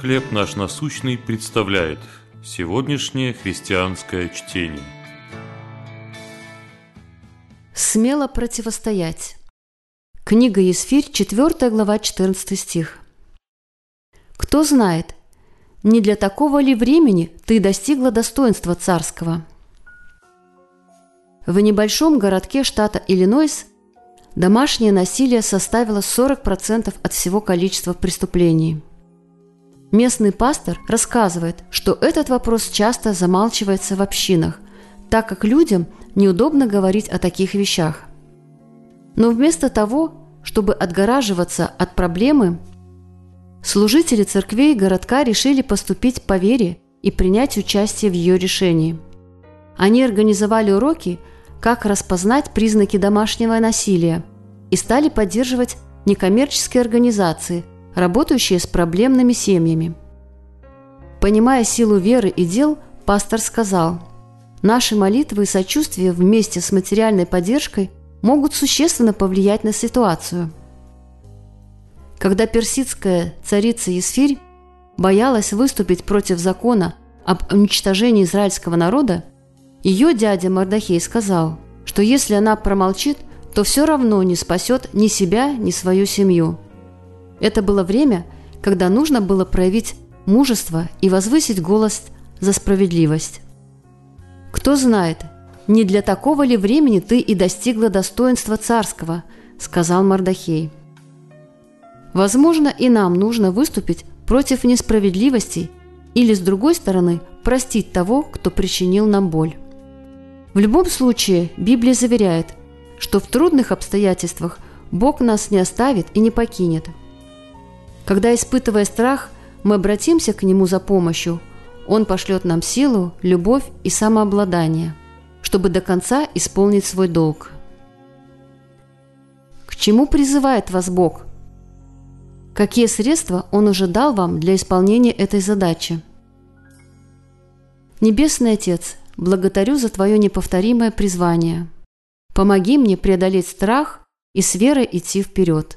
«Хлеб наш насущный» представляет сегодняшнее христианское чтение. Смело противостоять. Книга Есфирь, 4 глава, 14 стих. «Кто знает, не для такого ли времени ты достигла достоинства царского?» В небольшом городке штата Иллинойс домашнее насилие составило 40% от всего количества преступлений. Местный пастор рассказывает, что этот вопрос часто замалчивается в общинах, так как людям неудобно говорить о таких вещах. Но вместо того, чтобы отгораживаться от проблемы, служители церквей городка решили поступить по вере и принять участие в ее решении. Они организовали уроки – как распознать признаки домашнего насилия и стали поддерживать некоммерческие организации, работающие с проблемными семьями. Понимая силу веры и дел, пастор сказал, «Наши молитвы и сочувствие вместе с материальной поддержкой могут существенно повлиять на ситуацию». Когда персидская царица Есфирь боялась выступить против закона об уничтожении израильского народа, ее дядя Мардахей сказал, что если она промолчит, то все равно не спасет ни себя, ни свою семью. Это было время, когда нужно было проявить мужество и возвысить голос за справедливость. Кто знает, не для такого ли времени ты и достигла достоинства царского, сказал Мардахей. Возможно, и нам нужно выступить против несправедливостей или, с другой стороны, простить того, кто причинил нам боль. В любом случае, Библия заверяет, что в трудных обстоятельствах Бог нас не оставит и не покинет. Когда, испытывая страх, мы обратимся к Нему за помощью, Он пошлет нам силу, любовь и самообладание, чтобы до конца исполнить свой долг. К чему призывает вас Бог? Какие средства Он уже дал вам для исполнения этой задачи? Небесный Отец – благодарю за Твое неповторимое призвание. Помоги мне преодолеть страх и с верой идти вперед.